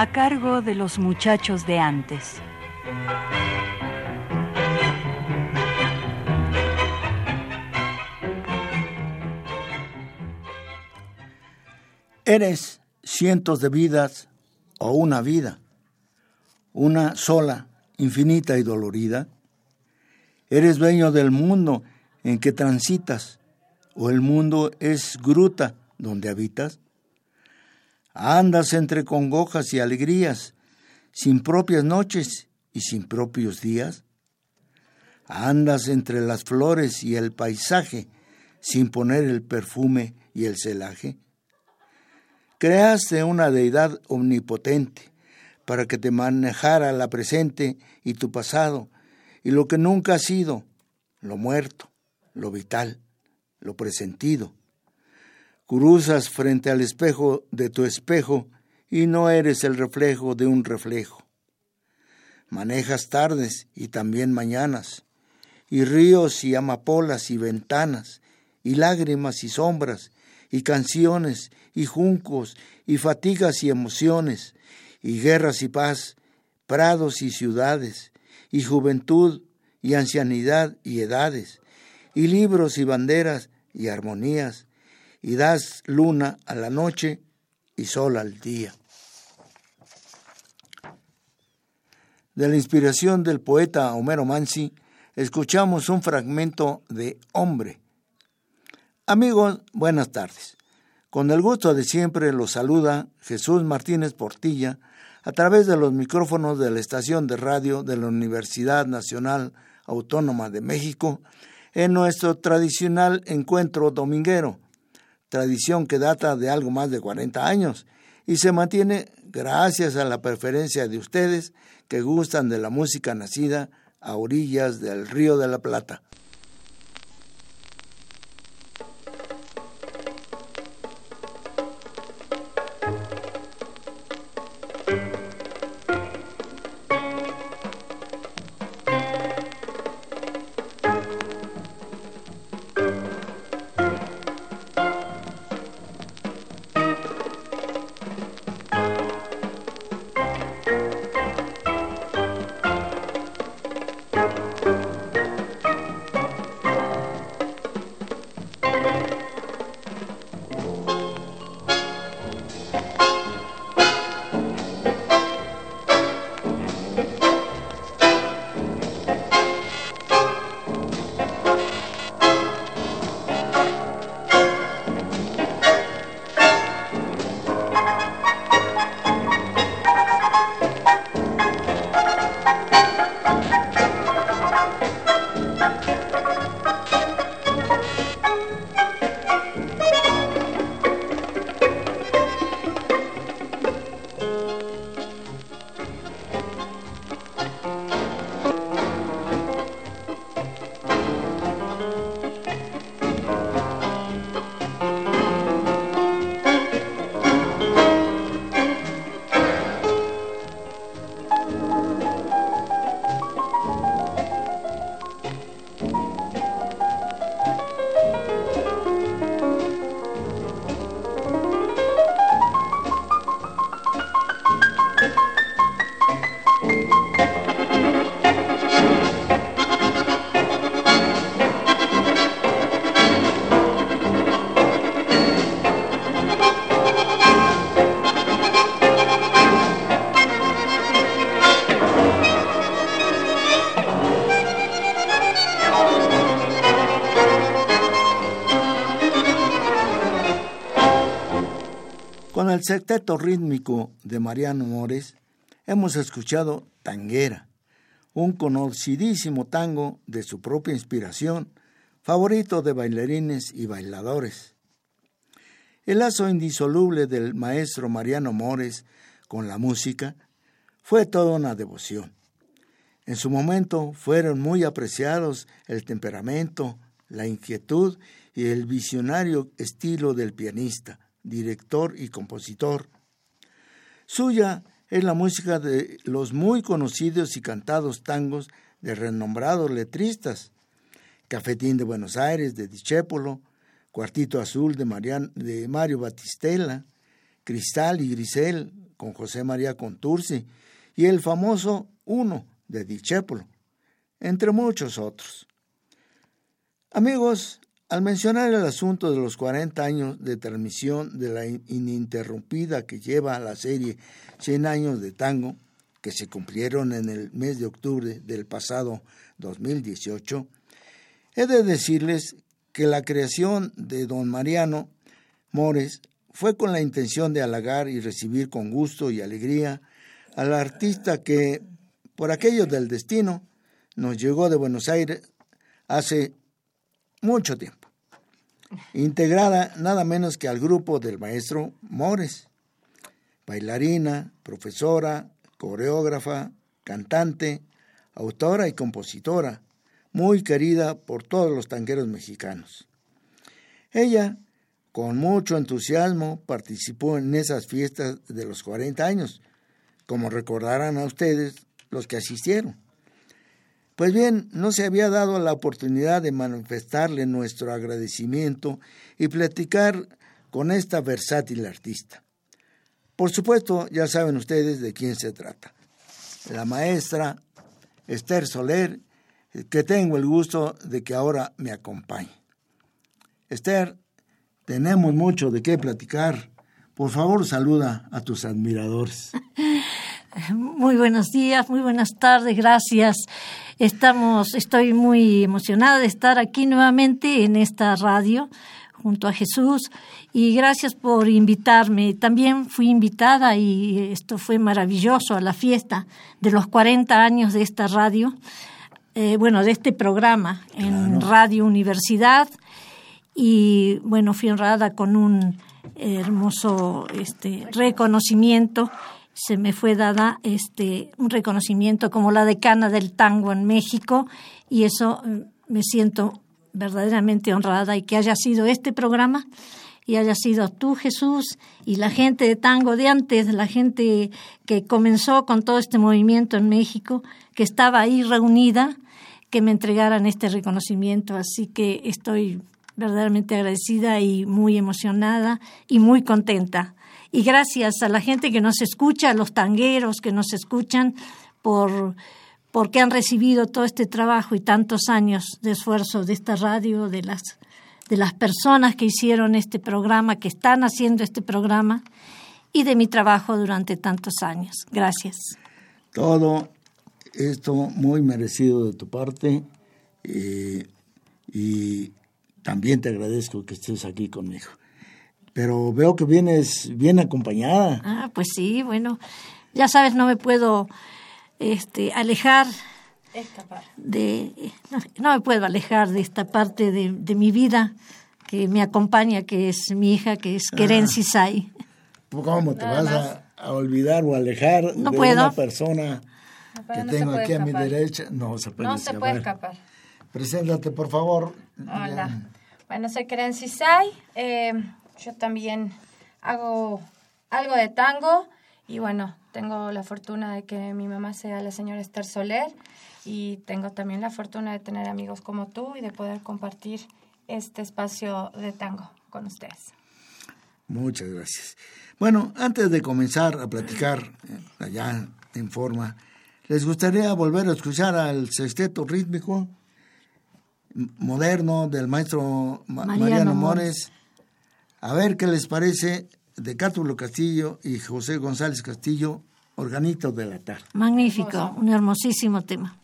A cargo de los muchachos de antes. Eres cientos de vidas o una vida, una sola, infinita y dolorida. Eres dueño del mundo en que transitas o el mundo es gruta donde habitas. Andas entre congojas y alegrías, sin propias noches y sin propios días. Andas entre las flores y el paisaje, sin poner el perfume y el celaje. Creaste una deidad omnipotente para que te manejara la presente y tu pasado, y lo que nunca ha sido, lo muerto, lo vital, lo presentido Cruzas frente al espejo de tu espejo y no eres el reflejo de un reflejo. Manejas tardes y también mañanas, y ríos y amapolas y ventanas, y lágrimas y sombras, y canciones, y juncos, y fatigas y emociones, y guerras y paz, prados y ciudades, y juventud y ancianidad y edades, y libros y banderas y armonías, y das luna a la noche y sol al día. De la inspiración del poeta Homero Mansi, escuchamos un fragmento de Hombre. Amigos, buenas tardes. Con el gusto de siempre los saluda Jesús Martínez Portilla a través de los micrófonos de la estación de radio de la Universidad Nacional Autónoma de México en nuestro tradicional encuentro dominguero tradición que data de algo más de 40 años y se mantiene gracias a la preferencia de ustedes que gustan de la música nacida a orillas del Río de la Plata. El secteto rítmico de Mariano Mores hemos escuchado Tanguera, un conocidísimo tango de su propia inspiración, favorito de bailarines y bailadores. El lazo indisoluble del maestro Mariano Mores con la música fue toda una devoción. En su momento fueron muy apreciados el temperamento, la inquietud y el visionario estilo del pianista, director y compositor. Suya es la música de los muy conocidos y cantados tangos de renombrados letristas, Cafetín de Buenos Aires de Dichépolo, Cuartito Azul de, Mario Batistela, Cristal y Grisel con José María Contursi y el famoso Uno de Dichépolo, entre muchos otros. Amigos, al mencionar el asunto de los 40 años de transmisión de la ininterrumpida que lleva la serie 100 años de tango, que se cumplieron en el mes de octubre del pasado 2018, he de decirles que la creación de don Mariano Mores fue con la intención de halagar y recibir con gusto y alegría al artista que, por aquello del destino, nos llegó de Buenos Aires hace mucho tiempo, integrada nada menos que al grupo del maestro Mores, bailarina, profesora, coreógrafa, cantante, autora y compositora, muy querida por todos los tanqueros mexicanos. Ella, con mucho entusiasmo, participó en esas fiestas de los 40 años, como recordarán a ustedes los que asistieron. Pues bien, no se había dado la oportunidad de manifestarle nuestro agradecimiento y platicar con esta versátil artista. Por supuesto, ya saben ustedes de quién se trata. La maestra Esther Soler que tengo el gusto de que ahora me acompañe. Esther, tenemos mucho de qué platicar. Por favor, saluda a tus admiradores. Muy buenos días, muy buenas tardes, gracias. Estamos, estoy muy emocionada de estar aquí nuevamente en esta radio junto a Jesús y gracias por invitarme. También fui invitada y esto fue maravilloso a la fiesta de los 40 años de esta radio. Eh, bueno, de este programa en Radio Universidad y bueno, fui honrada con un hermoso este, reconocimiento. Se me fue dada este, un reconocimiento como la decana del tango en México y eso mm, me siento verdaderamente honrada y que haya sido este programa y haya sido tú, Jesús, y la gente de tango de antes, la gente que comenzó con todo este movimiento en México, que estaba ahí reunida, que me entregaran este reconocimiento. Así que estoy verdaderamente agradecida y muy emocionada y muy contenta. Y gracias a la gente que nos escucha, a los tangueros que nos escuchan, por porque han recibido todo este trabajo y tantos años de esfuerzo de esta radio, de las de las personas que hicieron este programa, que están haciendo este programa y de mi trabajo durante tantos años. Gracias. Todo esto muy merecido de tu parte eh, y también te agradezco que estés aquí conmigo. Pero veo que vienes bien acompañada. Ah, pues sí, bueno, ya sabes, no me puedo este, alejar de no, me puedo alejar de esta parte de, de, mi vida que me acompaña, que es mi hija, que es Keren Sisai. ¿Cómo te vas a, olvidar o alejar de una persona que tengo aquí a mi derecha? No se puede, no se puede escapar. Preséntate, por favor. Hola. Bueno, soy Keren Sisai. Eh, yo también hago algo de tango y bueno, tengo la fortuna de que mi mamá sea la señora Esther Soler y tengo también la fortuna de tener amigos como tú y de poder compartir este espacio de tango con ustedes. Muchas gracias. Bueno, antes de comenzar a platicar eh, allá en forma, ¿les gustaría volver a escuchar al sexteto rítmico moderno del maestro Mariano, Mores? A ver qué les parece de Cátulo Castillo y José González Castillo, Organito de la Tarde. Magnífico, un hermosísimo tema.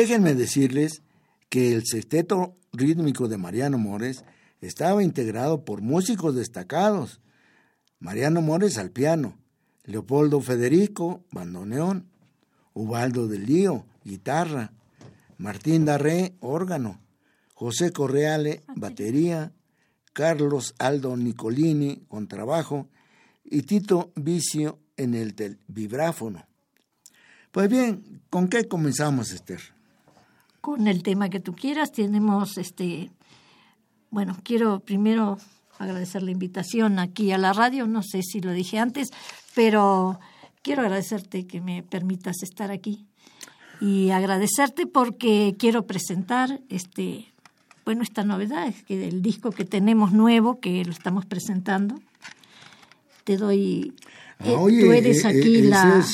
Déjenme decirles que el sexteto rítmico de Mariano Mores estaba integrado por músicos destacados. Mariano Mores al piano, Leopoldo Federico, bandoneón, Ubaldo del Lío, guitarra, Martín Darré, órgano, José Correale, batería, Carlos Aldo Nicolini, contrabajo, y Tito Vicio en el vibráfono. Pues bien, ¿con qué comenzamos, Esther? Con el tema que tú quieras. Tenemos, este, bueno, quiero primero agradecer la invitación aquí a la radio. No sé si lo dije antes, pero quiero agradecerte que me permitas estar aquí y agradecerte porque quiero presentar este, bueno, esta novedad es que el disco que tenemos nuevo que lo estamos presentando. Te doy, eh, tú eres eh, aquí eh, la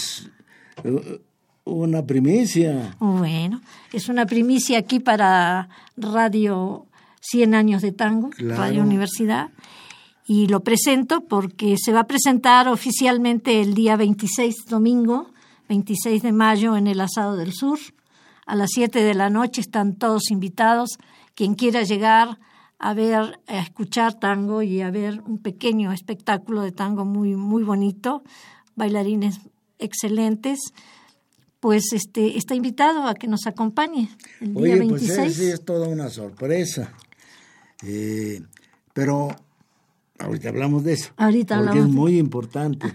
una primicia. Bueno, es una primicia aquí para Radio 100 años de tango, Radio Universidad. Y lo presento porque se va a presentar oficialmente el día 26, domingo, 26 de mayo, en el Asado del Sur. A las 7 de la noche están todos invitados. Quien quiera llegar a ver, a escuchar tango y a ver un pequeño espectáculo de tango muy, muy bonito, bailarines excelentes pues este está invitado a que nos acompañe el día Oye, 26. Pues sí, es toda una sorpresa. Eh, pero ahorita hablamos de eso. Ahorita porque es muy importante.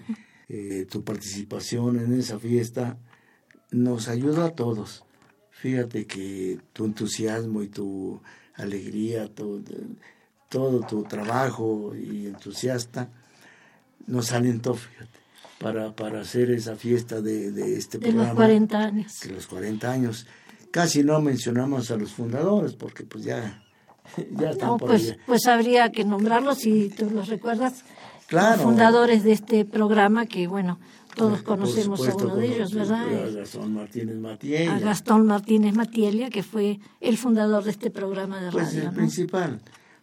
Eh, tu participación en esa fiesta nos ayuda a todos. Fíjate que tu entusiasmo y tu alegría, todo, todo tu trabajo y entusiasta nos alentó, fíjate para, para hacer esa fiesta de, de este programa. De los 40 años. De los 40 años. Casi no mencionamos a los fundadores porque pues ya, ya están por pues, pues habría que nombrarlos si tú los recuerdas. Claro. Los fundadores de este programa que, bueno, todos conocemos a uno de ellos, ¿verdad? A Gastón Martínez Matielia. A Gastón Martínez Matielia, que fue el fundador de este programa de pues radio. el principal.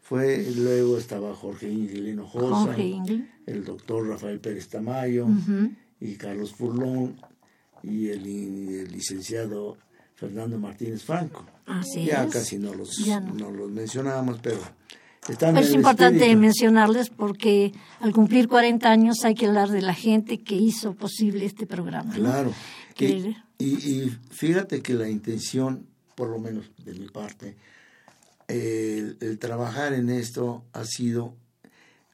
Fue, luego estaba Jorge Ingrid Hinojosa, el doctor Rafael Pérez Tamayo y Carlos Furlón y el, licenciado Fernando Martínez Franco. ya casi no los, no. los mencionamos, pero están Es importante mencionarles porque al cumplir 40 años hay que hablar de la gente que hizo posible este programa. Claro. y, y fíjate que la intención, por lo menos de mi parte, el, trabajar en esto ha sido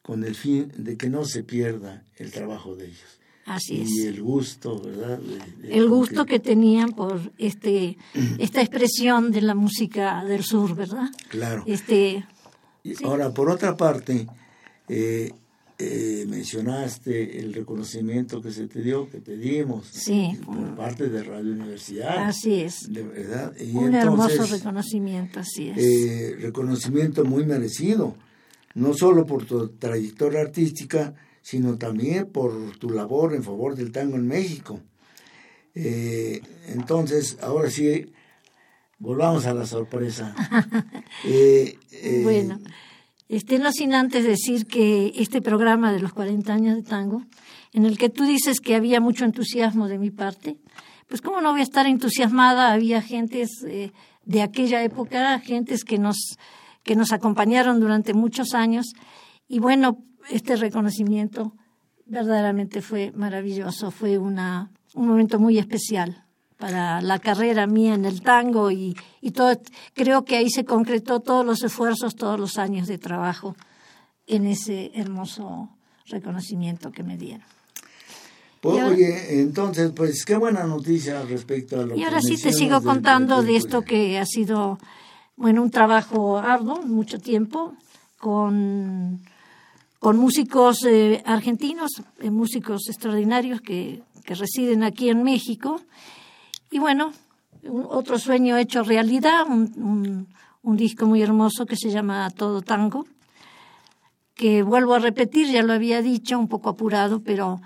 con el fin de que no se pierda el trabajo de ellos. Así es. Y el gusto, ¿verdad? el gusto que... tenían por este esta expresión de la música del sur, ¿verdad? Claro. Este, Ahora, por otra parte, eh, eh, mencionaste el reconocimiento que se te dio, que te dimos, por parte de Radio Universidad. Así es. De verdad. Un hermoso reconocimiento, así es. Eh, reconocimiento muy merecido, no solo por tu trayectoria artística, sino también por tu labor en favor del tango en México. Eh, entonces, ahora sí, volvamos a la sorpresa. bueno. Este, no sin antes decir que este programa de los 40 años de tango, en el que tú dices que había mucho entusiasmo de mi parte, pues cómo no voy a estar entusiasmada, había gentes eh, de aquella época, gentes que nos, que nos acompañaron durante muchos años, y bueno, este reconocimiento verdaderamente fue maravilloso, fue una, un momento muy especial para la carrera mía en el tango y, y todo, creo que ahí se concretó todos los esfuerzos, todos los años de trabajo en ese hermoso reconocimiento que me dieron. Oye, entonces, pues qué buena noticia respecto a lo Y ahora sí te sigo contando de esto que ha sido, bueno, un trabajo arduo, mucho tiempo, con, con músicos eh, argentinos, eh, músicos extraordinarios que, que residen aquí en México. Y bueno, otro sueño hecho realidad, un, un disco muy hermoso que se llama Todo Tango, que vuelvo a repetir, ya lo había dicho, un poco apurado, pero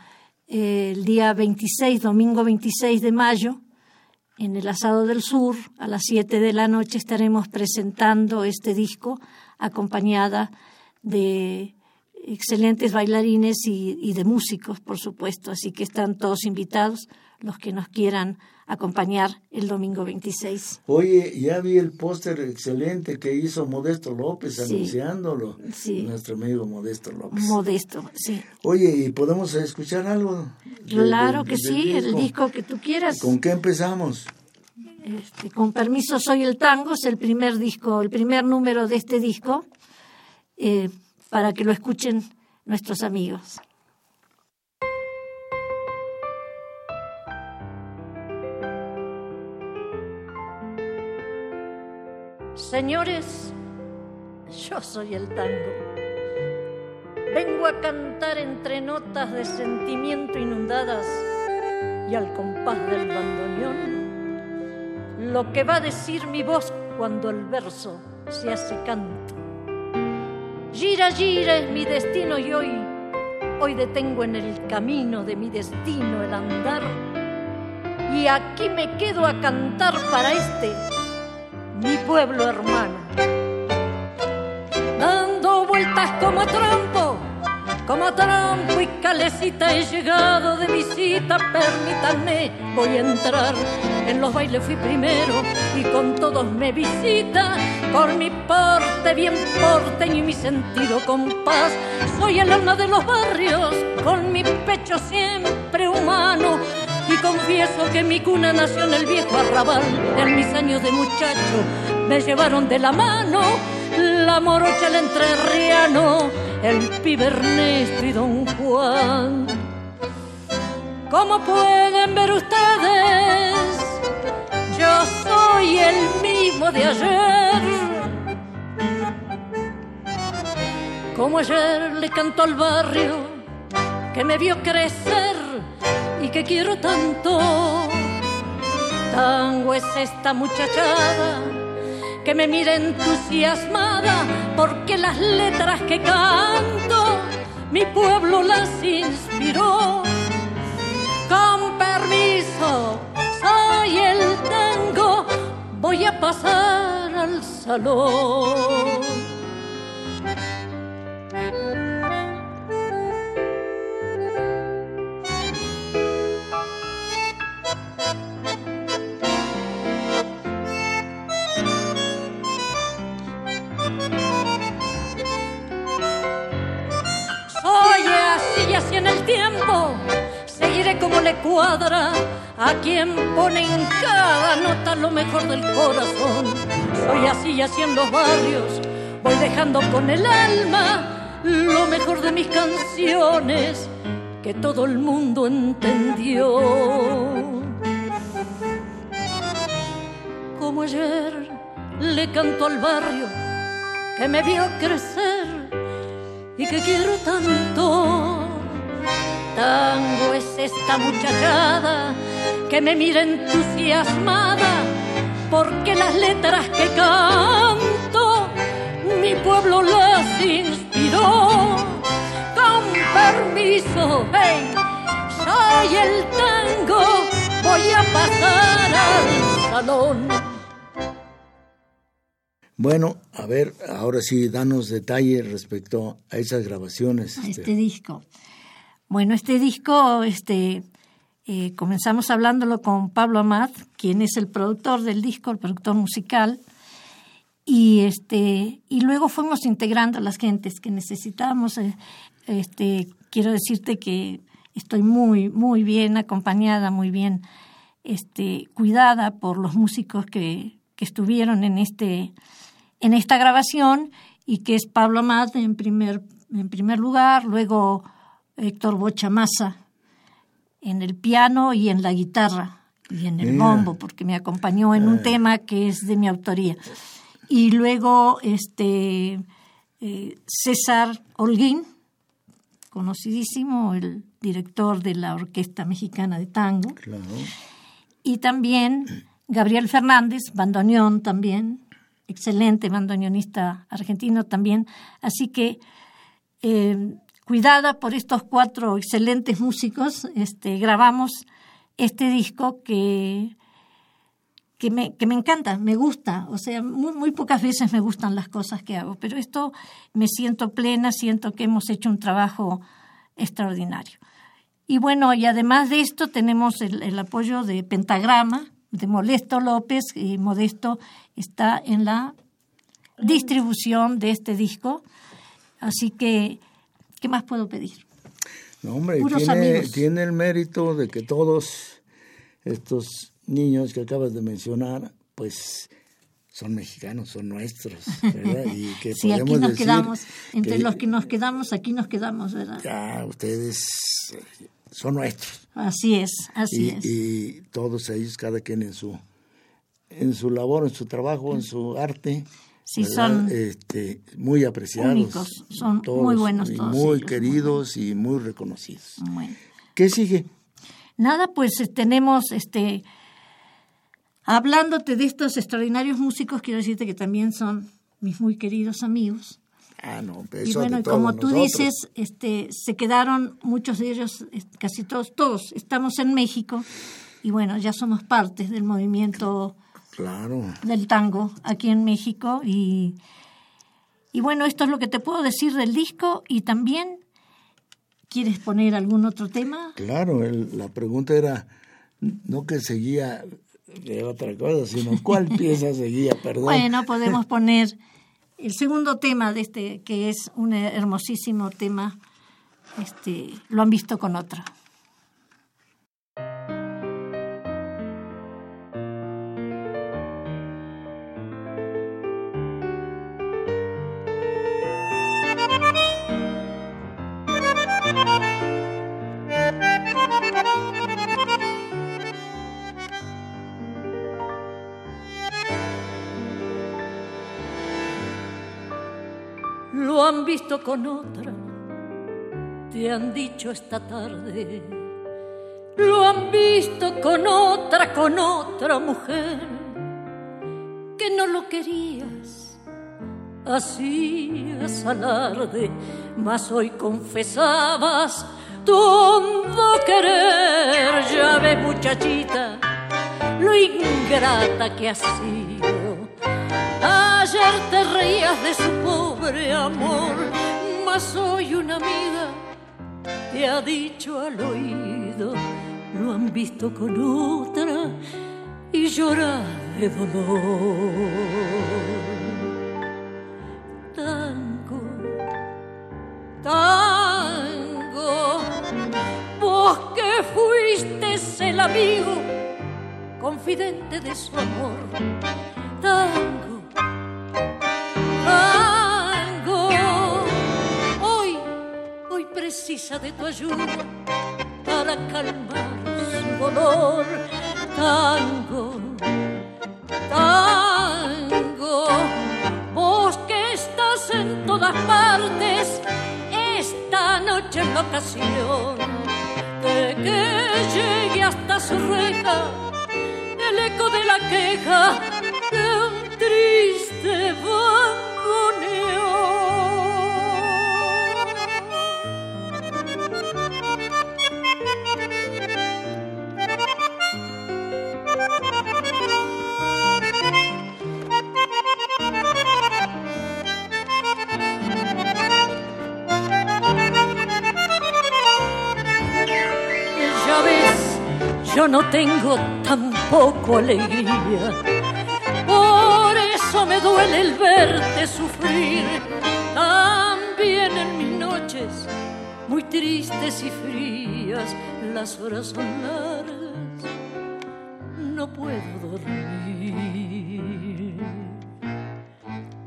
el día 26, domingo 26 de mayo, en el Asado del Sur, a las 7 de la noche, estaremos presentando este disco acompañada de excelentes bailarines y, de músicos, por supuesto. Así que están todos invitados los que nos quieran acompañar el domingo 26. Oye, ya vi el póster excelente que hizo Modesto López anunciándolo. Sí. Nuestro amigo Modesto López. Modesto, sí. Oye, ¿y podemos escuchar algo? Claro que sí, disco? el disco que tú quieras. ¿Con qué empezamos? Este, con permiso, soy el tango, es el primer disco, el primer número de este disco, eh, para que lo escuchen nuestros amigos. Señores, yo soy el tango. Vengo a cantar entre notas de sentimiento inundadas y al compás del bandoneón lo que va a decir mi voz cuando el verso se hace canto. Gira, gira es mi destino y hoy, hoy detengo en el camino de mi destino el andar y aquí me quedo a cantar para este mi pueblo hermano. Dando vueltas como trampo, como trampo y calecita he llegado de visita, permítanme, voy a entrar. En los bailes fui primero y con todos me visita, con mi porte bien porteño y mi sentido compás. Soy el alma de los barrios, con mi pecho siempre humano y confieso que mi cuna nació en el viejo arrabal. En mis años de muchacho me llevaron de la mano la morocha, el entrerriano, el pibe Ernesto y don Juan. Como pueden ver ustedes, yo soy el mismo de ayer. Como ayer le cantó al barrio que me vio crecer que quiero tanto. Tango es esta muchachada que me mira entusiasmada porque las letras que canto mi pueblo las inspiró. Con permiso, soy el tango, voy a pasar al salón. En el tiempo seguiré como le cuadra a quien pone en cada nota lo mejor del corazón. Soy así y así en los barrios, voy dejando con el alma lo mejor de mis canciones que todo el mundo entendió. Como ayer le canto al barrio que me vio crecer y que quiero tanto tango es esta muchachada que me mira entusiasmada porque las letras que canto mi pueblo las inspiró. Con permiso, hey, soy el tango, voy a pasar al salón. Bueno, a ver, ahora sí, danos detalles respecto a esas grabaciones. A este, este disco. Bueno, este disco este, Eh, comenzamos hablándolo con Pablo Amat, quien es el productor del disco, el productor musical, y este y luego fuimos integrando a las gentes que necesitábamos. Eh, este, quiero decirte que estoy muy muy bien acompañada, muy bien este, cuidada por los músicos que, que estuvieron en este en esta grabación y que es Pablo Amat en primer en primer lugar, luego Héctor Bochamasa en el piano y en la guitarra y en el bombo, porque me acompañó en un tema que es de mi autoría. Y luego este eh, César Holguín, conocidísimo, el director de la Orquesta Mexicana de Tango. Y también Gabriel Fernández, bandoneón también, excelente bandoneonista argentino también. Así que eh, cuidada por estos cuatro excelentes músicos, este, grabamos este disco que, que, me, que me encanta, me gusta. O sea, muy, muy pocas veces me gustan las cosas que hago, pero esto me siento plena, siento que hemos hecho un trabajo extraordinario. Y bueno, y además de esto tenemos el, el apoyo de Pentagrama, de Modesto López, y Modesto está en la distribución de este disco. Así que, ¿qué más puedo pedir? No, hombre, tiene, tiene, el mérito de que todos estos niños que acabas de mencionar, pues son mexicanos, son nuestros, ¿verdad? Y que sí, aquí nos quedamos, entre los que nos quedamos, aquí nos quedamos, ¿verdad? Ya, ustedes son nuestros. Así es, así y, es. Y todos ellos, cada quien en su, en su labor, en su trabajo, en su arte, sí son este, muy apreciados. Únicos, son muy buenos todos. Muy queridos y muy reconocidos. ¿Qué sigue? Nada, pues eh, tenemos, este, hablándote de estos extraordinarios músicos, quiero decirte que también son mis muy queridos amigos. Ah, no, y bueno, como tú dices, este, se quedaron muchos de ellos, casi todos, todos, estamos en México y bueno, ya somos partes del movimiento claro. del tango aquí en México. Y, y bueno, esto es lo que te puedo decir del disco y también... ¿Quieres poner algún otro tema? Claro, la pregunta era no que seguía de otra cosa, sino cuál pieza seguía, perdón. Bueno, podemos poner el segundo tema de este, que es un hermosísimo tema, este, lo han visto con otra. Visto con otra, te han dicho esta tarde. Lo han visto con otra, con otra mujer, que no lo querías. Hacías alarde, mas hoy confesabas tu hondo querer. Ya ves, muchachita, lo ingrata que sido Ayer te reías de su pobre amor, mas hoy una amiga te ha dicho al oído, lo han visto con otra y llora de dolor. Tango, tango, vos que fuiste el amigo confidente de su amor. Tango, precisa de tu ayuda para calmar su dolor. Tango, tango, vos que estás en todas partes, esta noche en la ocasión de que llegue hasta su reja el eco de la queja de un triste bandoneón. No tengo tampoco alegría. Por eso me duele el verte sufrir. También en mis noches, muy tristes y frías, las horas son largas, no puedo dormir.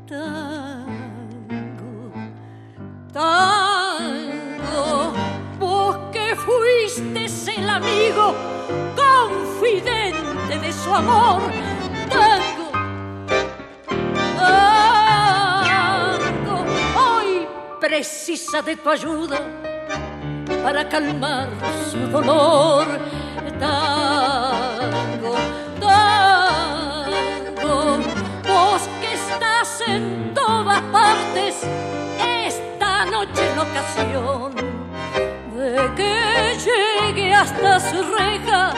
Tango, tango, vos que fuiste el amigo su amor. Tango, tango, hoy precisa de tu ayuda para calmar su dolor. Tango, tango, vos que estás en todas partes, esta noche en ocasión de que llegue hasta su reja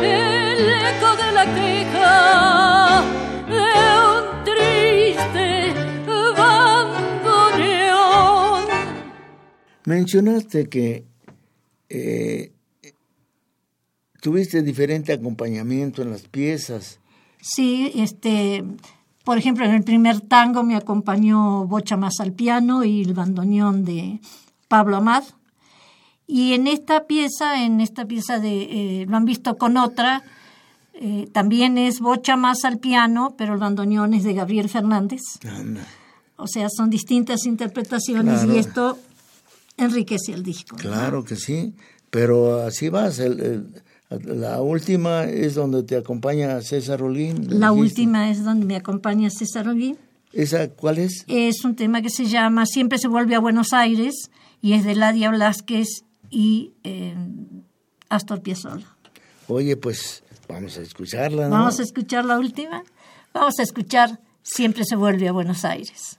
el eco de la queja de un triste bandoneón. Mencionaste que eh, tuviste diferente acompañamiento en las piezas. Sí, este, por ejemplo, en el primer tango me acompañó Bocha Más al piano y el bandoneón de Pablo Amad. Y en esta pieza, en esta pieza de, eh, lo han visto con otra, eh, también es Bocha Más al piano, pero el bandoneón es de Gabriel Fernández. Anda. O sea, son distintas interpretaciones Claro. y esto enriquece el disco. ¿no? Claro que sí, pero así vas. el- el- la última es donde te acompaña César Olguín. La dijiste. última es donde me acompaña César Olguín. ¿Esa cuál es? Es un tema que se llama Siempre se vuelve a Buenos Aires y es de Ladia Blasquez y eh, Astor Piazzolla. Oye, pues vamos a escucharla, ¿no? Vamos a escuchar la última. Vamos a escuchar Siempre se vuelve a Buenos Aires.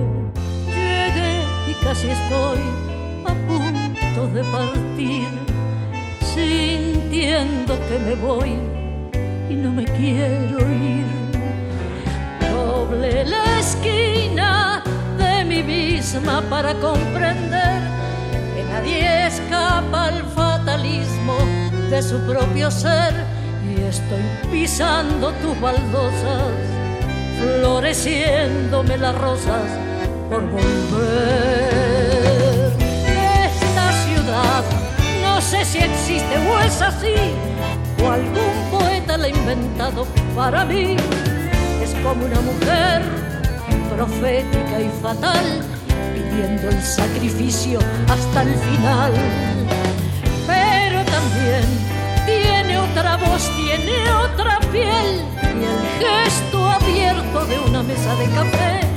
Casi estoy a punto de partir, sintiendo que me voy y no me quiero ir. Doble la esquina de mí misma para comprender que nadie escapa al fatalismo de su propio ser y estoy pisando tus baldosas, floreciéndome las rosas por volver. Esta ciudad no sé si existe o es así, o algún poeta la ha inventado para mí. Es como una mujer profética y fatal, pidiendo el sacrificio hasta el final. Pero también tiene otra voz, tiene otra piel y el gesto abierto de una mesa de café,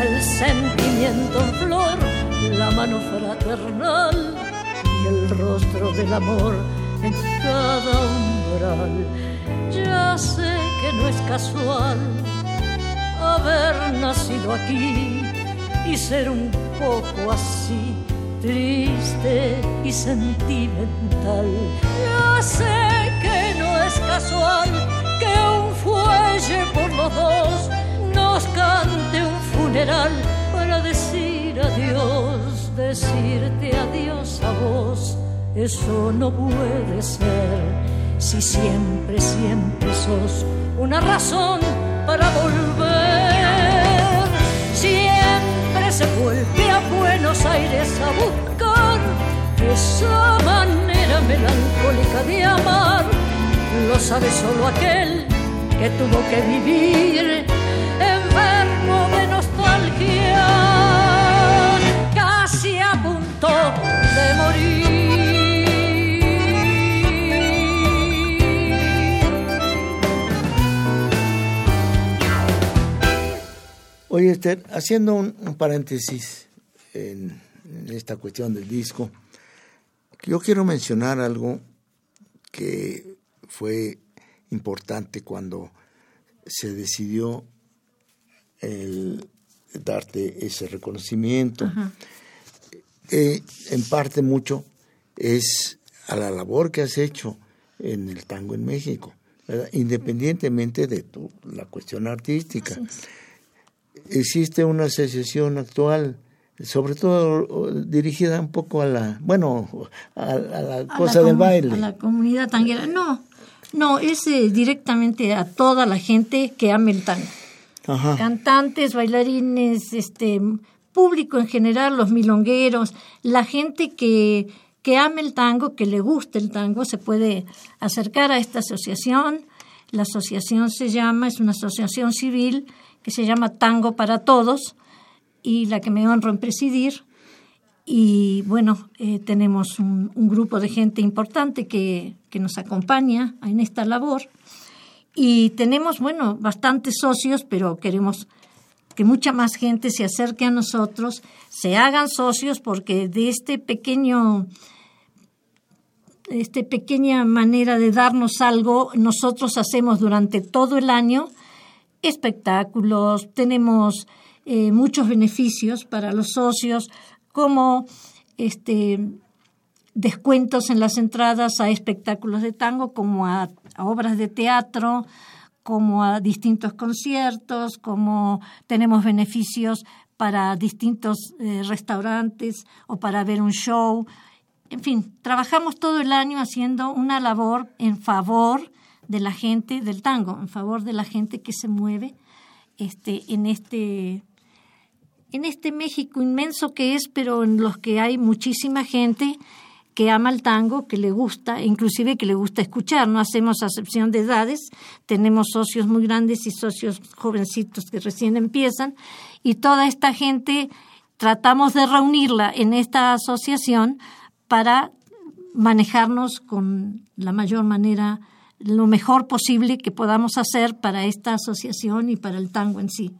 el sentimiento en flor, la mano fraternal y el rostro del amor en cada umbral. Ya sé que no es casual haber nacido aquí y ser un poco así, triste y sentimental. Ya sé que no es casual que un fuelle por los dos nos cante un para decir adiós, decirte adiós a vos. Eso no puede ser si siempre, siempre sos una razón para volver. Siempre se vuelve a Buenos Aires a buscar esa manera melancólica de amar. Lo sabe solo aquel que tuvo que vivir Esther, haciendo un, un paréntesis en, en esta cuestión del disco, yo quiero mencionar algo que fue importante cuando se decidió el darte ese reconocimiento. Eh, en parte mucho es a la labor que has hecho en el tango en México, ¿verdad? independientemente de tu, la cuestión artística. Existe una asociación actual, sobre todo dirigida un poco a la, bueno, a, a la A cosa la del baile. A la comunidad tanguera. No, no, es eh, directamente a toda la gente que ama el tango. Ajá. Cantantes, bailarines, este público en general, los milongueros, la gente que, que ama el tango, que le gusta el tango, se puede acercar a esta asociación. La asociación se llama, es una asociación civil que se llama Tango para Todos y la que me honro en presidir. Y bueno, eh, tenemos un, grupo de gente importante que, que nos acompaña en esta labor. Y tenemos, bueno, bastantes socios, pero queremos que mucha más gente se acerque a nosotros, se hagan socios, porque de este pequeño, esta pequeña manera de darnos algo, nosotros hacemos durante todo el año espectáculos, tenemos eh, muchos beneficios para los socios, como este descuentos en las entradas a espectáculos de tango, como a, obras de teatro, como a distintos conciertos, como tenemos beneficios para distintos eh, restaurantes o para ver un show. En fin, trabajamos todo el año haciendo una labor en favor de la gente del tango, en favor de la gente que se mueve este, en este en este México inmenso que es, pero en los que hay muchísima gente que ama el tango, que le gusta, inclusive que le gusta escuchar. No hacemos acepción de edades, tenemos socios muy grandes y socios jovencitos que recién empiezan, y toda esta gente tratamos de reunirla en esta asociación para manejarnos con la mayor manera, lo mejor posible que podamos hacer para esta asociación y para el tango en sí.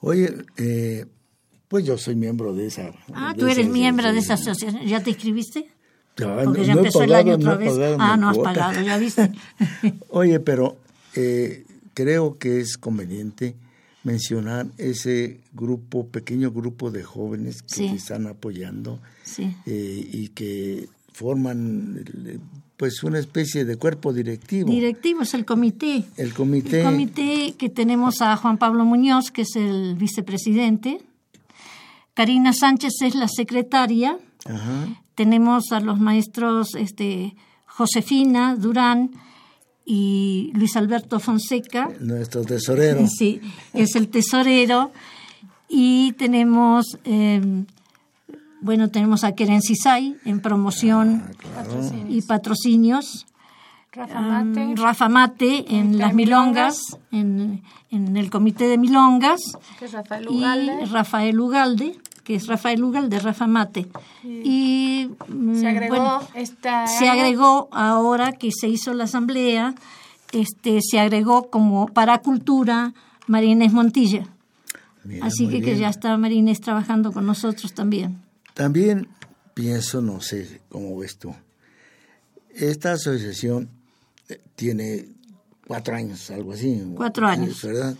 Oye, eh, pues yo soy miembro de esa. Ah, de tú eres esa miembro de esa asociación. ¿Ya te inscribiste? Ya, Porque no- ya no he empezó el año otra vez. Ah, no has cuota. pagado, ya viste. Oye, pero eh, creo que es conveniente mencionar ese grupo, pequeño grupo de jóvenes que Sí. te están apoyando Sí. eh, y que forman pues una especie de cuerpo directivo. Directivo es el comité. el comité. El comité que tenemos a Juan Pablo Muñoz, que es el vicepresidente. Karina Sánchez es la secretaria. Ajá. Tenemos a los maestros este, Josefina Durán y Luis Alberto Fonseca. Nuestro tesorero. Sí, es el tesorero. Y tenemos, eh, bueno, tenemos a Keren Sisay en promoción y patrocinios. Rafa Um, Mate. Rafa Mate en las milongas, en, en el comité de milongas. que es Rafael Y Ugalde. Rafael Ugalde, que es Rafael Ugalde, Rafa Mate. Y mm, Se agregó bueno, esta se agregó ahora que se hizo la asamblea, este, se agregó como para cultura Marínez Montilla. Mira, Así que, que ya está Marínez trabajando con nosotros también. También pienso, no sé cómo ves tú, esta asociación eh, tiene cuatro años, algo así. Cuatro años. ¿Verdad?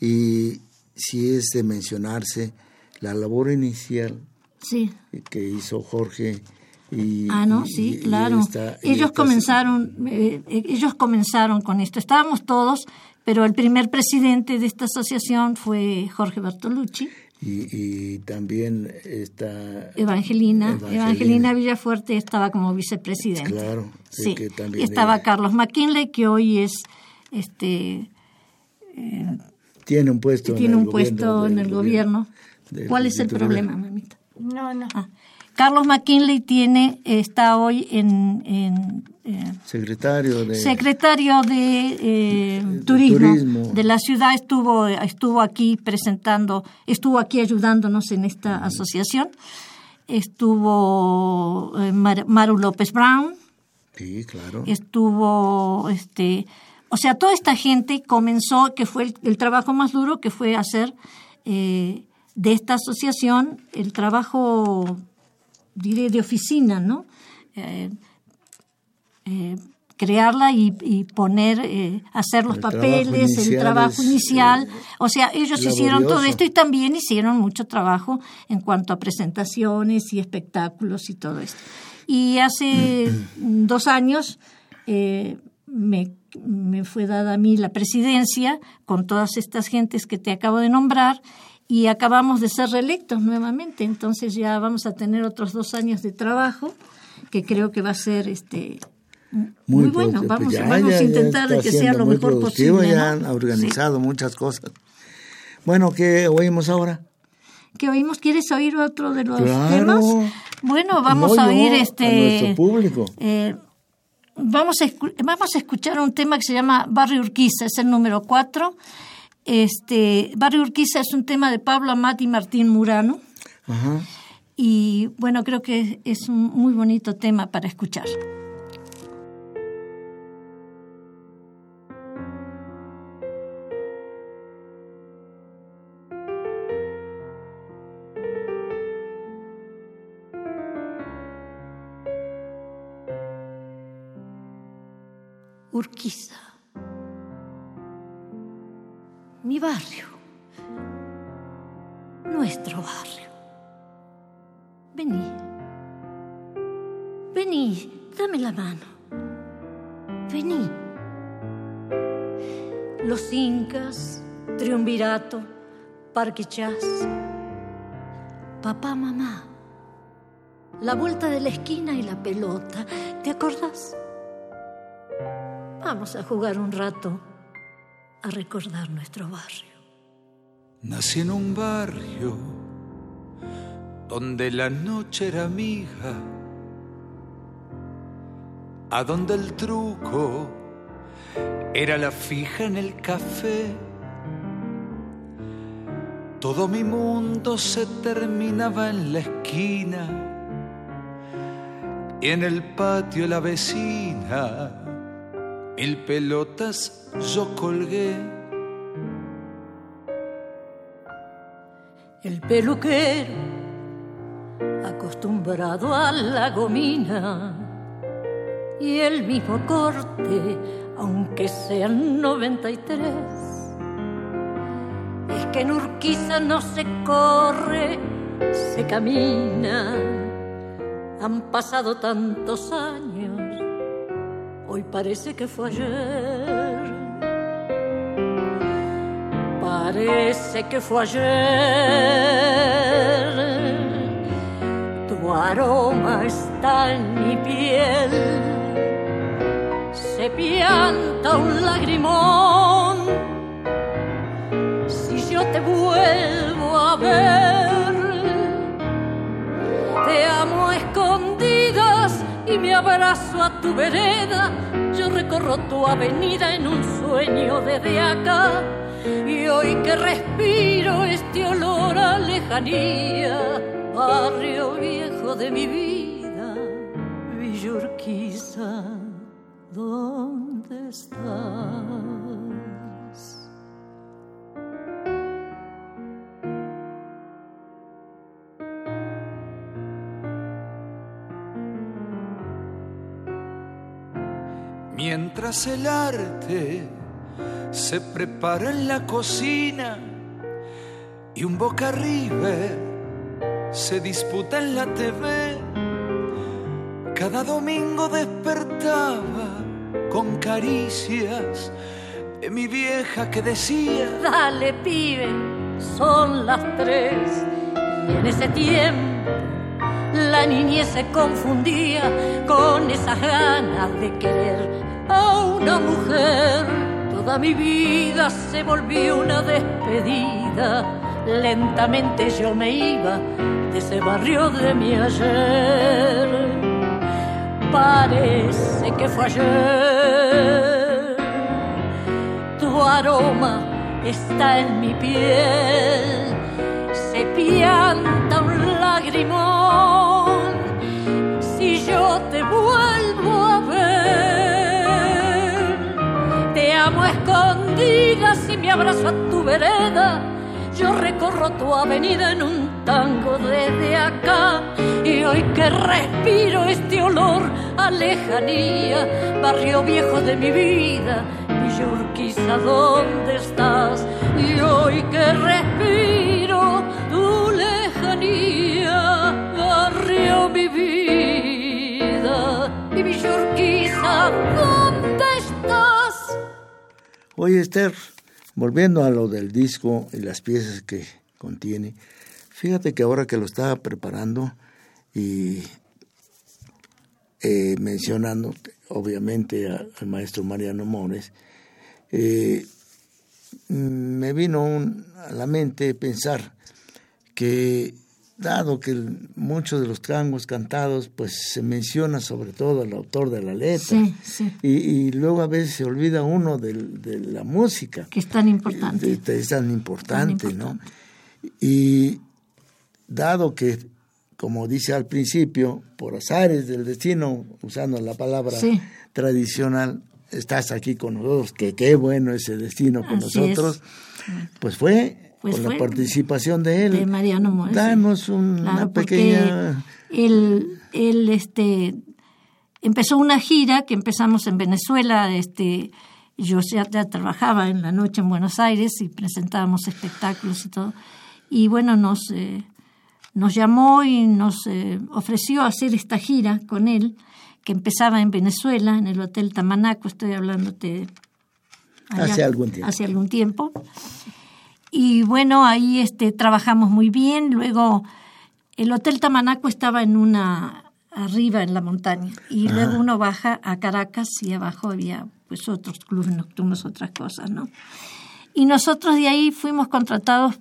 Y si es de mencionarse la labor inicial Sí. que hizo Jorge y... Ah, no, sí, y claro. esta- ellos esta- comenzaron, eh, eh, ellos comenzaron con esto. Estábamos todos, pero el primer presidente de esta asociación fue Jorge Bertolucci, Y, y también está... Evangelina, Evangelina. Evangelina Villafuerte estaba como vicepresidente. Claro, sí, Sí. que también Y estaba ella Carlos McKinley, que hoy es este tiene un puesto tiene en el un puesto gobierno en el gobierno. ¿Cuál es el problema, mamita? No, no. Ah, Carlos McKinley tiene, está hoy en, en secretario de secretario de, turismo, de la ciudad. Estuvo estuvo aquí presentando estuvo aquí ayudándonos en esta asociación. Estuvo Maru López Brown. Sí claro. Estuvo este o sea toda esta gente comenzó que fue el, trabajo más duro que fue hacer de esta asociación el trabajo diré de oficina no eh, crearla y, poner, eh, hacer los papeles, el trabajo inicial. Eh, o sea, ellos hicieron todo esto y también hicieron mucho trabajo en cuanto a presentaciones y espectáculos y todo esto. Y hace dos años me, me fue dada a mí la presidencia con todas estas gentes que te acabo de nombrar y acabamos de ser reelectos nuevamente. Entonces ya vamos a tener otros dos años de trabajo que creo que va a ser este muy, bueno, vamos, a intentar que sea lo mejor posible. Ya han organizado muchas cosas. Bueno, ¿qué oímos ahora? ¿Qué oímos? ¿Quieres oír otro de los temas? Bueno, vamos a oír este. público. Eh, vamos, a, vamos a escuchar un tema que se llama Barrio Urquiza, es el número 4. Este, Barrio Urquiza es un tema de Pablo Amat y Martín Murano. Y bueno, creo que es un muy bonito tema para escuchar. Urquiza. Mi barrio. Nuestro barrio. Vení. Vení, dame la mano. Vení. Los incas, triunvirato, parque chas. Papá, mamá. La vuelta de la esquina y la pelota. ¿Te acordás? Vamos a jugar un rato a recordar nuestro barrio. Nací en un barrio donde la noche era amiga, a donde el truco era la fija en el café. Todo mi mundo se terminaba en la esquina y en el patio la vecina mil pelotas yo colgué. El peluquero, acostumbrado a la gomina, y el mismo corte, aunque sean 93. Es que en Urquiza no se corre, se camina. Han pasado tantos años hoy parece que fue ayer. Parece que fue ayer. Tu aroma está en mi piel. Se pianta un lagrimón. Si yo te vuelvo a ver, te amo escondidas y me abrazo a tu vereda. Yo recorro tu avenida en un sueño desde acá. Y hoy que respiro este olor a lejanía, barrio viejo de mi vida, Villurquiza, ¿dónde estás? Mientras el arte se prepara en la cocina y un boca arriba se disputa en la TV, cada domingo despertaba con caricias de mi vieja que decía, dale pibe, son las tres. Y en ese tiempo la niñez se confundía con esas ganas de querer a una mujer. Toda mi vida se volvió una despedida. Lentamente yo me iba de ese barrio de mi ayer. parece que fue ayer. Tu aroma está en mi piel, se pianta un lagrimón. Si yo te vuelvo escondidas y me abrazo a tu vereda. Yo recorro tu avenida en un tango desde acá y hoy que respiro este olor a lejanía, barrio viejo de mi vida, Villa ¿dónde estás? Y hoy que respiro tu lejanía, barrio mi vida, y Villa ¿dónde estás? Oye Esther, volviendo a lo del disco y las piezas que contiene, Fíjate que ahora que lo estaba preparando y eh, mencionando obviamente al maestro Mariano Mores, eh, me vino a la mente pensar que dado que muchos de los tangos cantados pues se menciona sobre todo al autor de la letra. Y, luego a veces se olvida uno de, la música. Que es tan importante. Es tan importante, no y dado que, como dice al principio, por azares del destino, usando la palabra tradicional, estás aquí con nosotros, que qué bueno ese destino con nosotros, pues fue pues con la participación de él. De Mariano Moes. Danos una pequeña... Él, él este, empezó una gira que empezamos en Venezuela, este, yo ya, ya, trabajaba en la noche en Buenos Aires y presentábamos espectáculos y todo. Y bueno, nos, eh, nos llamó y nos eh, ofreció hacer esta gira con él, que empezaba en Venezuela, en el Hotel Tamanaco, estoy hablándote hace algún tiempo. Hace algún tiempo. Y bueno, ahí este, trabajamos muy bien. Luego, el Hotel Tamanaco estaba en una arriba en la montaña y luego uno baja a Caracas y abajo había pues otros clubes nocturnos, otras cosas, ¿no? Y nosotros de ahí fuimos contratados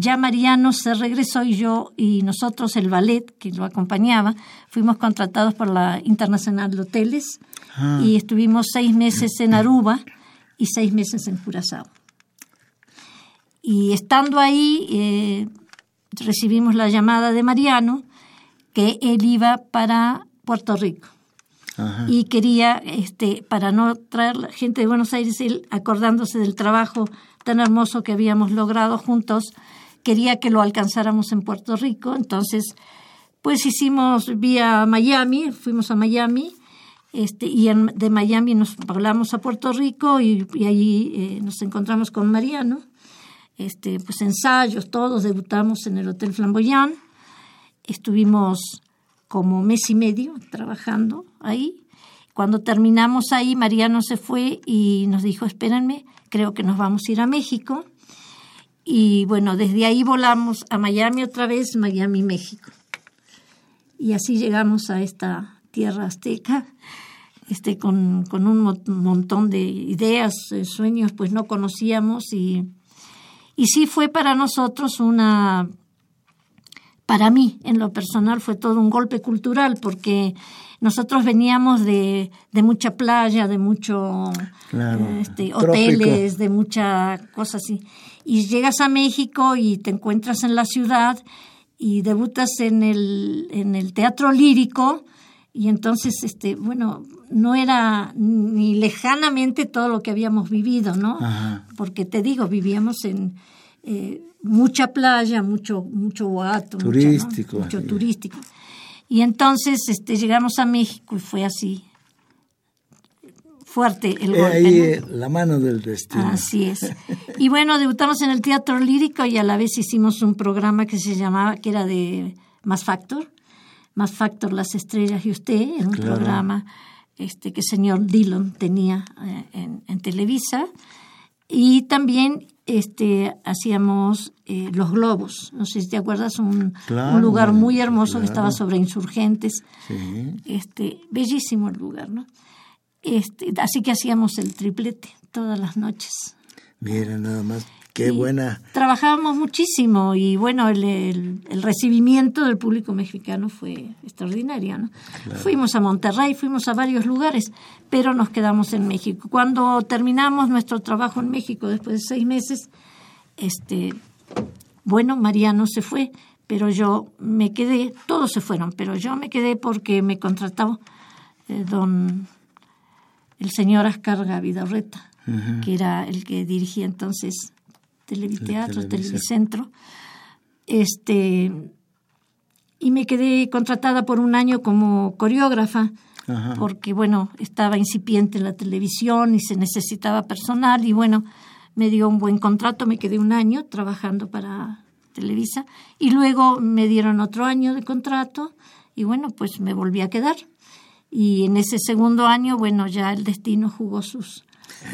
ya Mariano se regresó y yo y nosotros, el ballet que lo acompañaba, fuimos contratados por la Internacional de Hoteles ah. y estuvimos seis meses en Aruba y seis meses en Curazao. Y estando ahí, eh, recibimos la llamada de Mariano que él iba para Puerto Rico. Y quería, este, para no traer gente de Buenos Aires, él acordándose del trabajo tan hermoso que habíamos logrado juntos, quería que lo alcanzáramos en Puerto Rico, entonces pues hicimos vía Miami, fuimos a Miami, este, y de Miami nos hablamos a Puerto Rico y, ahí eh, nos encontramos con Mariano, este, pues ensayos, todos, debutamos en el Hotel Flamboyant, estuvimos como mes y medio trabajando ahí. Cuando terminamos ahí, Mariano se fue y nos dijo, espérenme, creo que nos vamos a ir a México. Y bueno, desde ahí volamos a Miami otra vez, Miami, México. Y así llegamos a esta tierra azteca, este, con, con un montón de ideas, eh, sueños, pues no conocíamos. Y, y sí fue para nosotros una, para mí en lo personal fue todo un golpe cultural, porque nosotros veníamos de, de mucha playa, de mucho este, hoteles, de mucha cosas así. Y llegas a México y te encuentras en la ciudad y debutas en el, en el teatro lírico y entonces, este, bueno, no era ni lejanamente todo lo que habíamos vivido, ¿no? Porque te digo, vivíamos en eh, mucha playa, mucho, mucho boato. Turístico. Mucho, turístico. Y entonces este, llegamos a México y fue así fuerte el golpe. Ahí eh, la mano del destino. Así es. Y bueno, debutamos en el Teatro Lírico y a la vez hicimos un programa que se llamaba, que era de Más Factor, Más Factor, Las Estrellas y Usted, era un programa este, que el señor Dillon tenía eh, en, Televisa. Y también este, hacíamos eh, Los Globos, no sé si te acuerdas, un, un lugar muy hermoso que estaba sobre insurgentes. Sí. Este, bellísimo el lugar, ¿no? Este, así que hacíamos el triplete todas las noches. Mira, nada más. Qué buena. Trabajábamos muchísimo y bueno, el, el, recibimiento del público mexicano fue extraordinario. ¿no? Fuimos a Monterrey, fuimos a varios lugares, pero nos quedamos en México. Cuando terminamos nuestro trabajo en México después de seis meses, este, bueno, Mariano se fue, pero yo me quedé, todos se fueron, pero yo me quedé porque me contrató eh, don el señor Ascar Gavidarreta, que era el que dirigía entonces Televiteatro, Televicentro. Este, y me quedé contratada por un año como coreógrafa, porque bueno, estaba incipiente en la televisión y se necesitaba personal y bueno, me dio un buen contrato, me quedé un año trabajando para Televisa y luego me dieron otro año de contrato y bueno, pues me volví a quedar. Y en ese segundo año, bueno, ya el destino jugó sus,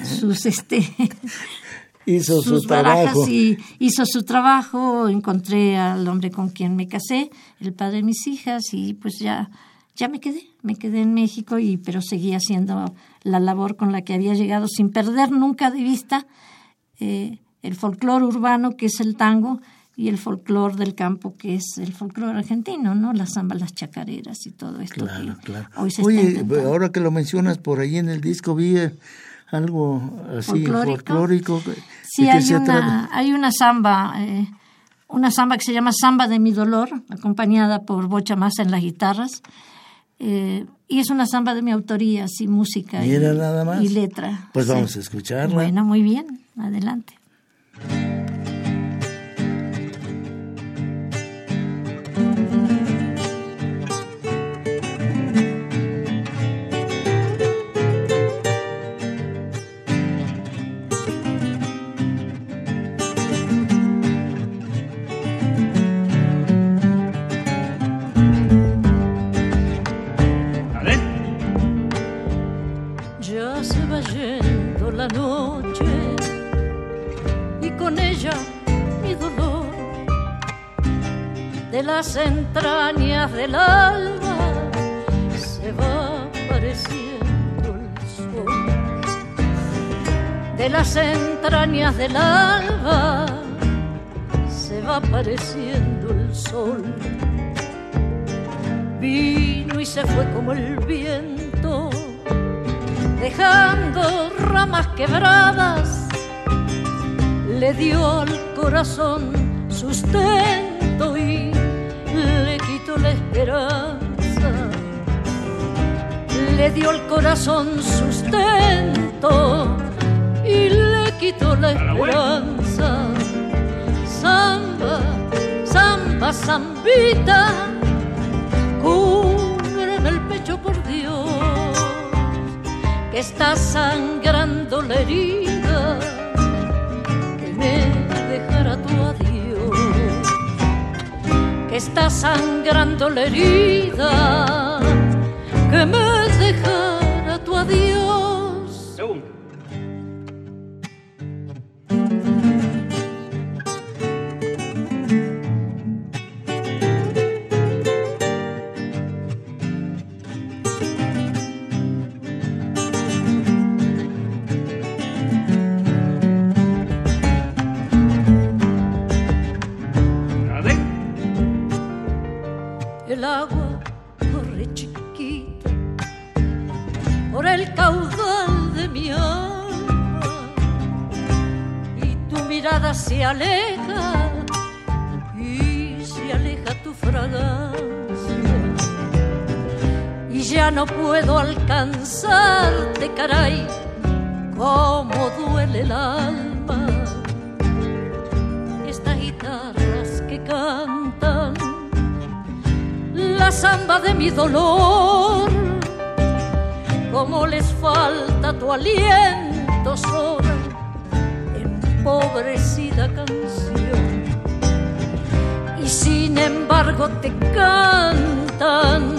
sus este hizo su trabajo. Y hizo su trabajo, encontré al hombre con quien me casé, el padre de mis hijas, y pues ya, ya me quedé, me quedé en México, y, pero seguí haciendo la labor con la que había llegado sin perder nunca de vista eh, el folclore urbano, que es el tango, y el folclore del campo, que es el folclore argentino, ¿no? Las zambas, las chacareras y todo esto. Claro, claro. Oye, ahora que lo mencionas por ahí en el disco, vi algo así folclórico. Sí, hay una, hay una samba, eh, una samba que se llama Samba de mi dolor, acompañada por Bocha Massa en las guitarras. Eh, y es una samba de mi autoría, así música y, nada más. y letra. Pues vamos a escucharla. Bueno, muy bien, adelante. Las entrañas del alba se va apareciendo el sol. De las entrañas del alba se va apareciendo el sol. Vino y se fue como el viento, dejando ramas quebradas, le dio al corazón sustento la esperanza, le dio el corazón sustento y le quitó la esperanza. Samba, samba, zambita, cubre en el pecho por Dios, que está sangrando la herida está sangrando la herida que me dejará tu adiós. Caray como duele el alma estas guitarras que cantan la samba de mi dolor como les falta tu aliento sola pobrecita canción. Y sin embargo te cantan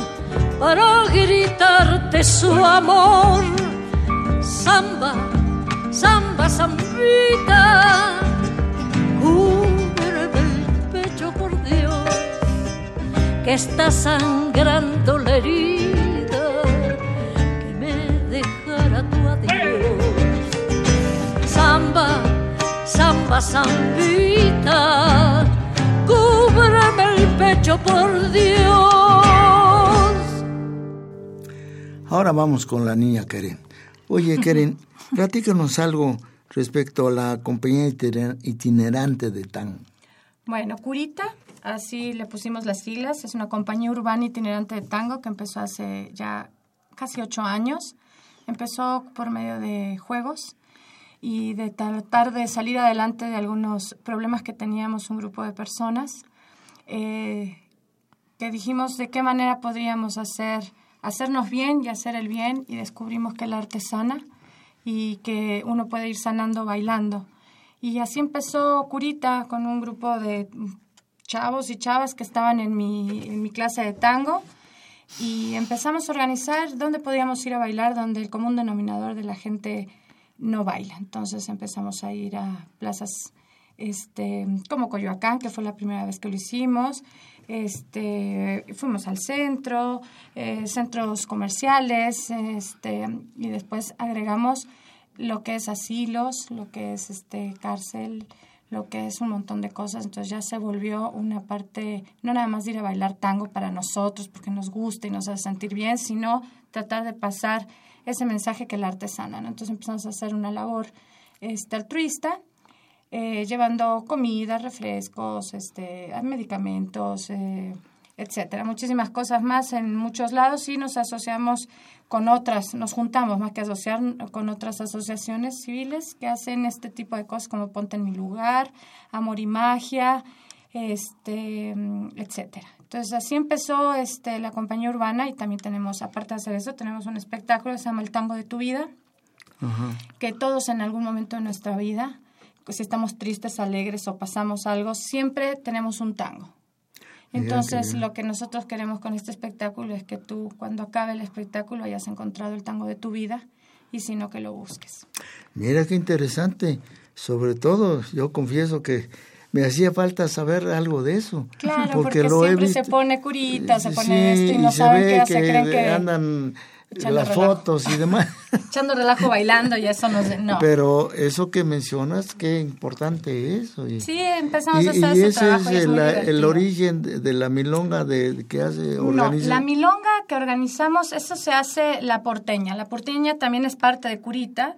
para gritarte su amor. Samba, samba, zambita, cubre el pecho por Dios, que está sangrando la herida que me dejará tu adiós. Samba, samba zambita, cúbreme el pecho por Dios. Ahora vamos con la niña Keren. Oye, Keren, platícanos algo respecto a la compañía itinerante de tango. Bueno, Curita, así le pusimos las siglas, es una compañía urbana itinerante de tango que empezó hace ya casi ocho años. Empezó por medio de juegos y de tratar de salir adelante de algunos problemas que teníamos un grupo de personas, eh, que dijimos de qué manera podríamos hacer, hacernos bien y hacer el bien y descubrimos que la arte sana y que uno puede ir sanando bailando. Y así empezó Curita con un grupo de chavos y chavas que estaban en mi, en mi clase de tango y empezamos a organizar dónde podíamos ir a bailar, donde el común denominador de la gente no baila. Entonces empezamos a ir a plazas este, como Coyoacán, que fue la primera vez que lo hicimos. Este, fuimos al centro, eh, centros comerciales, este, y después agregamos lo que es asilos, lo que es este cárcel, lo que es un montón de cosas. Entonces ya se volvió una parte, no nada más de ir a bailar tango para nosotros, porque nos gusta y nos hace sentir bien, sino tratar de pasar ese mensaje que la artesana. ¿no? Entonces empezamos a hacer una labor este, altruista, eh, llevando comida, refrescos, este, medicamentos, eh, etcétera, muchísimas cosas más en muchos lados y nos asociamos con otras, nos juntamos más que asociar con otras asociaciones civiles que hacen este tipo de cosas como Ponte en mi lugar, Amor y Magia, este, etcétera. Entonces así empezó este, la compañía urbana y también tenemos, aparte de hacer eso, tenemos un espectáculo que se llama El Tango de tu Vida, que todos en algún momento de nuestra vida, si estamos tristes, alegres o pasamos algo, siempre tenemos un tango. Entonces, lo que nosotros queremos con este espectáculo es que tú, cuando acabe el espectáculo, hayas encontrado el tango de tu vida y si no, que lo busques. Mira qué interesante. Sobre todo, yo confieso que me hacía falta saber algo de eso. Claro, porque, lo siempre se pone curita, se pone esto y no saben qué hace, creen que andan las fotos y demás. Echando relajo bailando y eso no, no. Pero eso que mencionas, qué importante es. sí, empezamos a hacer y ese, trabajo. es, el, el, origen de, la milonga de, que hace, organiza. No, la milonga que organizamos, eso se hace la porteña. La porteña también es parte de Curita.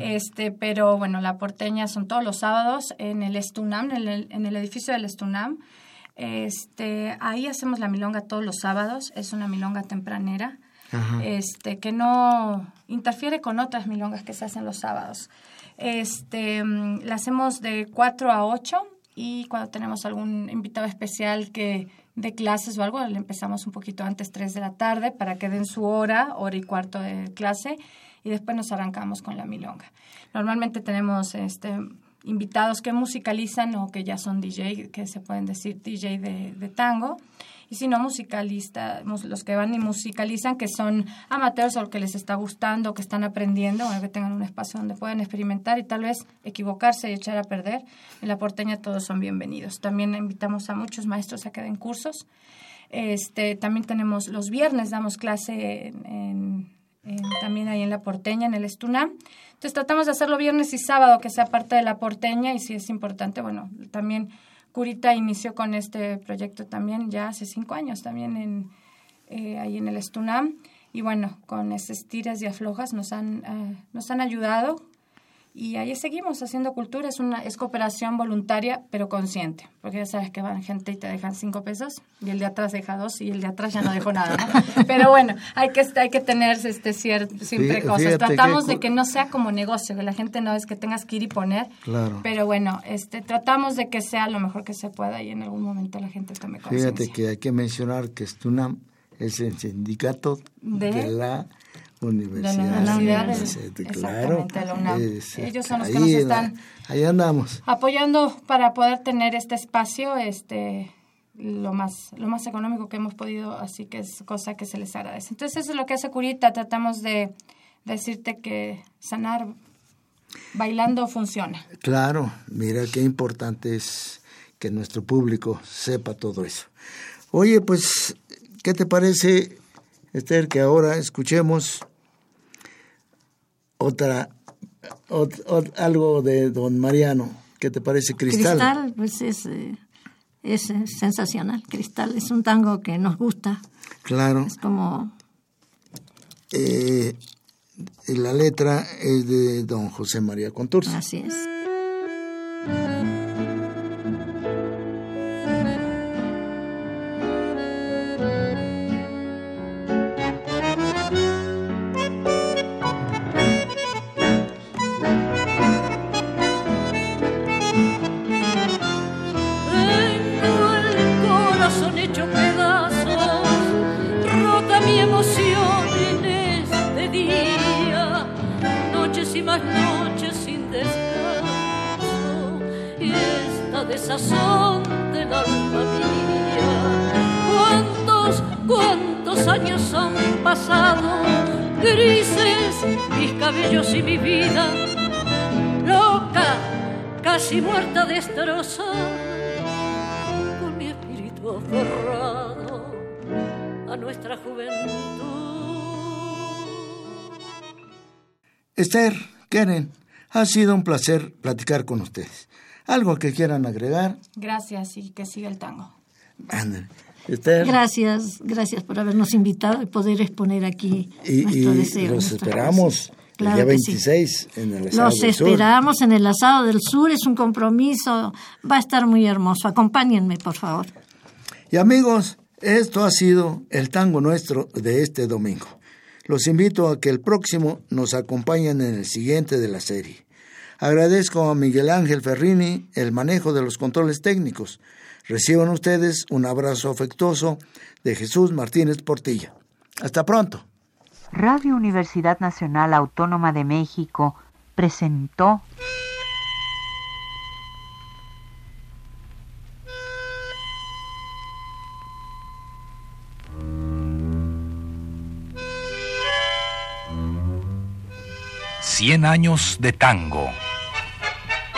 Este, pero bueno, la porteña son todos los sábados en el Estunam, en el, en el edificio del Estunam. Este, ahí hacemos la milonga todos los sábados, es una milonga tempranera este, que no interfiere con otras milongas que se hacen los sábados. Este, mm, la hacemos de 4 a 8 y cuando tenemos algún invitado especial que de clases o algo, le empezamos un poquito antes, 3 de la tarde, para que den su hora, hora y cuarto de clase, y después nos arrancamos con la milonga. Normalmente tenemos este, invitados que musicalizan o que ya son DJ, que se pueden decir DJ de, de tango, y si no musicalistas, los que van y musicalizan, que son amateurs o que les está gustando, que están aprendiendo, o que tengan un espacio donde puedan experimentar y tal vez equivocarse y echar a perder. En la porteña todos son bienvenidos. También invitamos a muchos maestros a que den cursos. Este, también tenemos los viernes, damos clase también ahí en la porteña, en el Estunam. Entonces tratamos de hacerlo viernes y sábado, que sea parte de la porteña y si es importante, bueno, también Curita inició con este proyecto también ya hace cinco años, también en, eh, ahí en el Estunam. Y bueno, con esas tiras y aflojas nos han, eh, nos han ayudado y ahí seguimos haciendo cultura. Es una es cooperación voluntaria, pero consciente. Porque ya sabes que van gente y te dejan cinco pesos y el de atrás deja dos y el de atrás ya no dejó nada. Pero bueno, hay que, hay que tener este, siempre cosas. Tratamos de que no sea como negocio, que la gente no es que tengas que ir y poner. Claro. Pero bueno, este, tratamos de que sea lo mejor que se pueda y en algún momento la gente tome conciencia. Fíjate que hay que mencionar que Stunam es el sindicato de la Universidad. De claro. Ellos son los que nos están ahí andamos. apoyando para poder tener este espacio este lo más lo más económico que hemos podido, así que es cosa que se les agradece. Entonces eso es lo que hace Curita, tratamos de decirte que sanar bailando funciona. Claro, mira qué importante es que nuestro público sepa todo eso. Oye, pues, ¿qué te parece Esther, que ahora escuchemos otra, algo de don Mariano, ¿Qué te parece Cristal? Cristal, pues es, eh, es eh, sensacional. Cristal es un tango que nos gusta. Claro. Es como Eh, la letra es de don José María Contursi. así es. Desazón del alma mía. ¿Cuántos, cuántos años han pasado, grises mis cabellos y mi vida, loca, casi muerta, destrozada con mi espíritu aferrado a nuestra juventud. Esther, Keren, ha sido un placer platicar con ustedes. ¿Algo que quieran agregar? Gracias y que siga el tango. Esther. Gracias, gracias por habernos invitado y poder exponer aquí Y, nuestro y deseo. los esperamos poesía. el Claro día que sí. 26 en el Asado Los del Sur. esperamos en el asado del sur, es un compromiso, va a estar muy hermoso. Acompáñenme, por favor. Y amigos, esto ha sido el tango nuestro de este domingo. Los invito a que el próximo nos acompañen en el siguiente de la serie. Agradezco a Miguel Ángel Ferrini el manejo de los controles técnicos. Reciban ustedes un abrazo afectuoso de Jesús Martínez Portilla. Hasta pronto. Radio Universidad Nacional Autónoma de México presentó Cien años de tango.